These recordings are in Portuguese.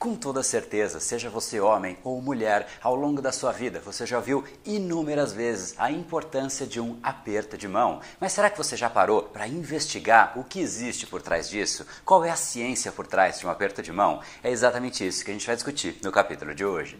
Com toda certeza, seja você homem ou mulher, ao longo da sua vida você já viu inúmeras vezes a importância de um aperto de mão. Mas será que você já parou para investigar o que existe por trás disso? Qual é a ciência por trás de um aperto de mão? É exatamente isso que a gente vai discutir no capítulo de hoje.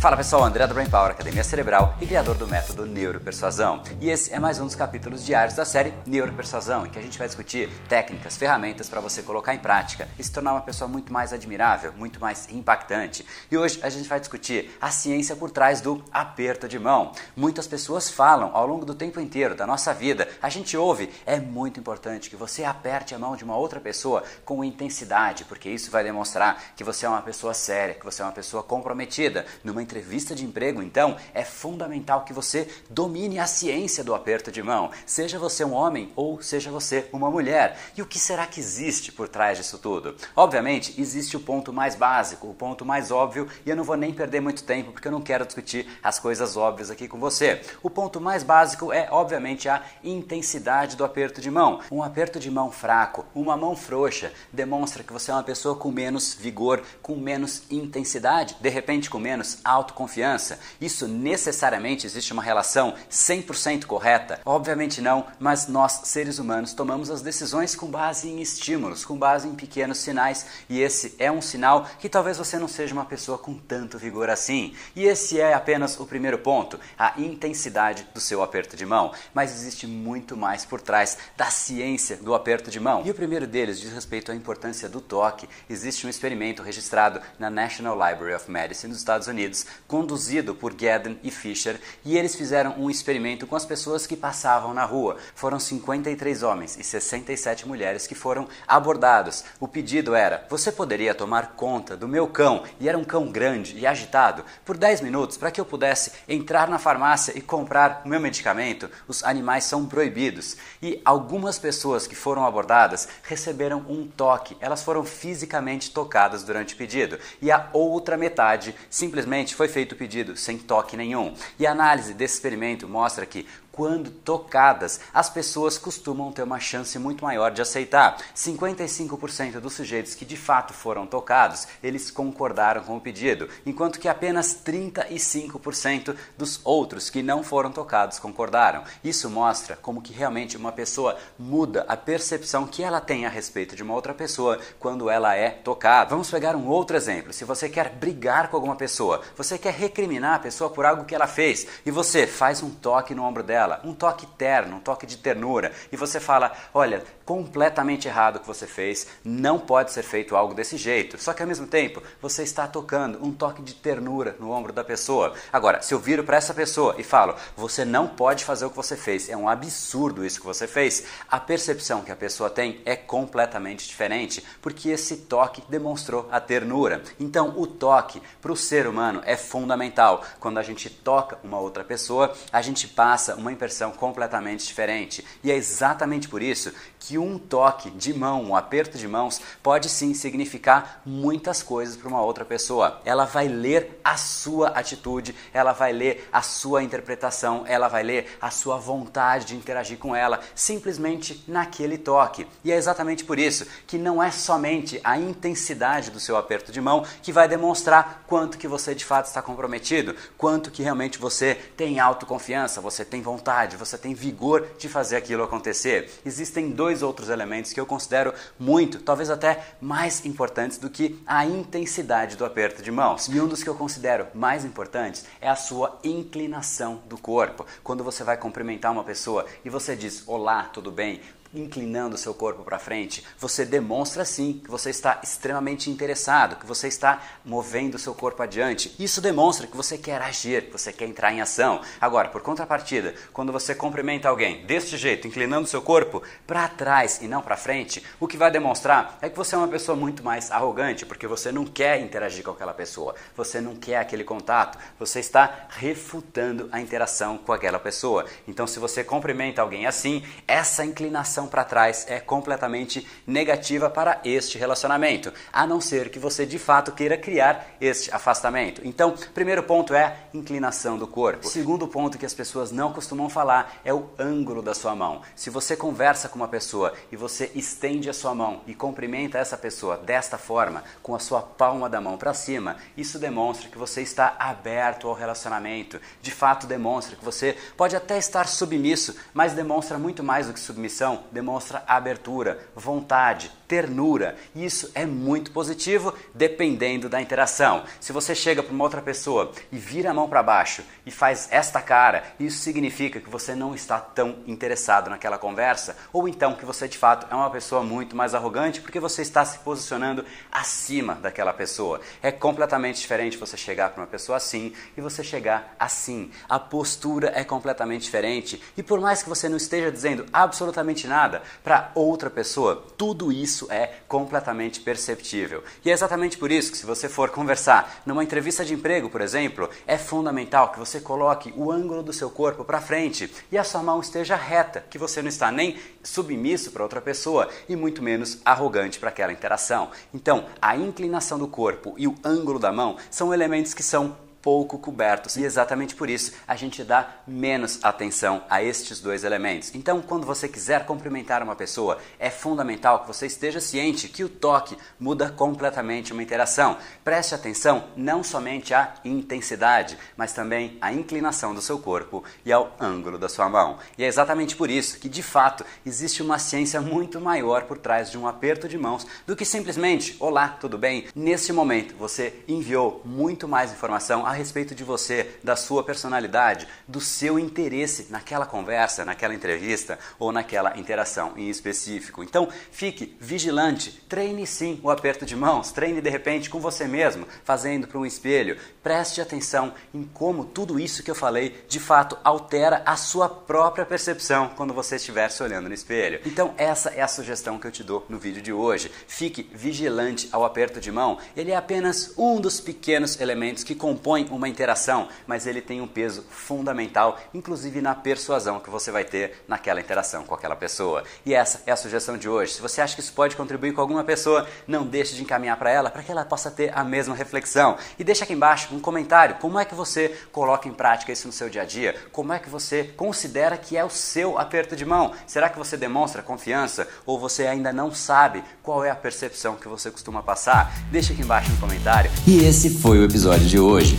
Fala pessoal, André da Brain Power, Academia Cerebral e criador do método Neuropersuasão. E esse é mais um dos capítulos diários da série Neuropersuasão, em que a gente vai discutir técnicas, ferramentas para você colocar em prática e se tornar uma pessoa muito mais admirável, muito mais impactante. E hoje a gente vai discutir a ciência por trás do aperto de mão. Muitas pessoas falam ao longo do tempo inteiro da nossa vida, a gente ouve, é muito importante que você aperte a mão de uma outra pessoa com intensidade, porque isso vai demonstrar que você é uma pessoa séria, que você é uma pessoa comprometida numa entrevista de emprego, então, é fundamental que você domine a ciência do aperto de mão, seja você um homem ou seja você uma mulher. E o que será que existe por trás disso tudo? Obviamente, existe o ponto mais básico, o ponto mais óbvio, e eu não vou nem perder muito tempo porque eu não quero discutir as coisas óbvias aqui com você. O ponto mais básico é, obviamente, a intensidade do aperto de mão. Um aperto de mão fraco, uma mão frouxa, demonstra que você é uma pessoa com menos vigor, com menos intensidade, de repente com menos autoconfiança? Isso necessariamente existe uma relação 100% correta? Obviamente não, mas nós, seres humanos, tomamos as decisões com base em estímulos, com base em pequenos sinais, e esse é um sinal que talvez você não seja uma pessoa com tanto vigor assim. E esse é apenas o primeiro ponto, a intensidade do seu aperto de mão. Mas existe muito mais por trás da ciência do aperto de mão. E o primeiro deles diz respeito à importância do toque. Existe um experimento registrado na National Library of Medicine dos Estados Unidos conduzido por Gedden e Fisher, e eles fizeram um experimento com as pessoas que passavam na rua. Foram 53 homens e 67 mulheres que foram abordados. O pedido era: você poderia tomar conta do meu cão, e era um cão grande e agitado, por 10 minutos para que eu pudesse entrar na farmácia e comprar o meu medicamento? Os animais são proibidos. E algumas pessoas que foram abordadas receberam um toque, elas foram fisicamente tocadas durante o pedido, e a outra metade simplesmente foi feito o pedido sem toque nenhum. E a análise desse experimento mostra que quando tocadas, as pessoas costumam ter uma chance muito maior de aceitar. 55% dos sujeitos que de fato foram tocados, eles concordaram com o pedido, enquanto que apenas 35% dos outros que não foram tocados concordaram. Isso mostra como que realmente uma pessoa muda a percepção que ela tem a respeito de uma outra pessoa quando ela é tocada. Vamos pegar um outro exemplo. Se você quer brigar com alguma pessoa, você quer recriminar a pessoa por algo que ela fez e você faz um toque no ombro dela, um toque terno, um toque de ternura, e você fala: olha, completamente errado o que você fez, não pode ser feito algo desse jeito. Só que ao mesmo tempo, você está tocando um toque de ternura no ombro da pessoa. Agora, se eu viro para essa pessoa e falo: você não pode fazer o que você fez, é um absurdo isso que você fez, a percepção que a pessoa tem é completamente diferente, porque esse toque demonstrou a ternura. Então, o toque para o ser humano é fundamental. Quando a gente toca uma outra pessoa, a gente passa uma impressão completamente diferente. E é exatamente por isso que um toque de mão, um aperto de mãos, pode sim significar muitas coisas para uma outra pessoa. Ela vai ler a sua atitude, ela vai ler a sua interpretação, ela vai ler a sua vontade de interagir com ela, simplesmente naquele toque. E é exatamente por isso que não é somente a intensidade do seu aperto de mão que vai demonstrar quanto que você de fato está comprometido, quanto que realmente você tem autoconfiança, você tem vontade vontade, você tem vigor de fazer aquilo acontecer. Existem dois outros elementos que eu considero muito, talvez até mais importantes do que a intensidade do aperto de mãos. E um dos que eu considero mais importantes é a sua inclinação do corpo. Quando você vai cumprimentar uma pessoa e você diz: Olá, tudo bem? Inclinando o seu corpo para frente, você demonstra sim que você está extremamente interessado, que você está movendo o seu corpo adiante. Isso demonstra que você quer agir, que você quer entrar em ação. Agora, por contrapartida, quando você cumprimenta alguém deste jeito, inclinando o seu corpo para trás e não para frente, o que vai demonstrar é que você é uma pessoa muito mais arrogante, porque você não quer interagir com aquela pessoa, você não quer aquele contato, você está refutando a interação com aquela pessoa. Então, se você cumprimenta alguém assim, essa inclinação para trás é completamente negativa para este relacionamento, a não ser que você de fato queira criar este afastamento. Então, primeiro ponto é inclinação do corpo. Segundo ponto que as pessoas não costumam falar é o ângulo da sua mão. Se você conversa com uma pessoa e você estende a sua mão e cumprimenta essa pessoa desta forma, com a sua palma da mão para cima, isso demonstra que você está aberto ao relacionamento. De fato, demonstra que você pode até estar submisso, mas demonstra muito mais do que submissão, demonstra abertura, vontade, ternura. E isso é muito positivo dependendo da interação. Se você chega para uma outra pessoa e vira a mão para baixo e faz esta cara, isso significa que você não está tão interessado naquela conversa, ou então que você de fato é uma pessoa muito mais arrogante porque você está se posicionando acima daquela pessoa. É completamente diferente você chegar para uma pessoa assim e você chegar assim. A postura é completamente diferente e por mais que você não esteja dizendo absolutamente nada para outra pessoa, tudo isso é completamente perceptível. E é exatamente por isso que se você for conversar numa entrevista de emprego, por exemplo, é fundamental que você coloque o ângulo do seu corpo para frente e a sua mão esteja reta, que você não está nem submisso para outra pessoa e muito menos arrogante para aquela interação. Então, a inclinação do corpo e o ângulo da mão são elementos que são pouco cobertos. E exatamente por isso a gente dá menos atenção a estes dois elementos. Então, quando você quiser cumprimentar uma pessoa, é fundamental que você esteja ciente que o toque muda completamente uma interação. Preste atenção não somente à intensidade, mas também à inclinação do seu corpo e ao ângulo da sua mão. E é exatamente por isso que, de fato, existe uma ciência muito maior por trás de um aperto de mãos do que simplesmente olá, tudo bem? Neste momento, você enviou muito mais informação a respeito de você, da sua personalidade, do seu interesse naquela conversa, naquela entrevista ou naquela interação em específico. Então, fique vigilante, treine sim o aperto de mãos, treine de repente com você mesmo, fazendo para um espelho. Preste atenção em como tudo isso que eu falei de fato altera a sua própria percepção quando você estiver se olhando no espelho. Então, essa é a sugestão que eu te dou no vídeo de hoje. Fique vigilante ao aperto de mão. Ele é apenas um dos pequenos elementos que compõem uma interação, mas ele tem um peso fundamental, inclusive na persuasão que você vai ter naquela interação com aquela pessoa. E essa é a sugestão de hoje. Se você acha que isso pode contribuir com alguma pessoa, não deixe de encaminhar para ela para que ela possa ter a mesma reflexão. E deixa aqui embaixo um comentário, como é que você coloca em prática isso no seu dia a dia? Como é que você considera que é o seu aperto de mão? Será que você demonstra confiança ou você ainda não sabe qual é a percepção que você costuma passar? Deixa aqui embaixo no comentário. E esse foi o episódio de hoje.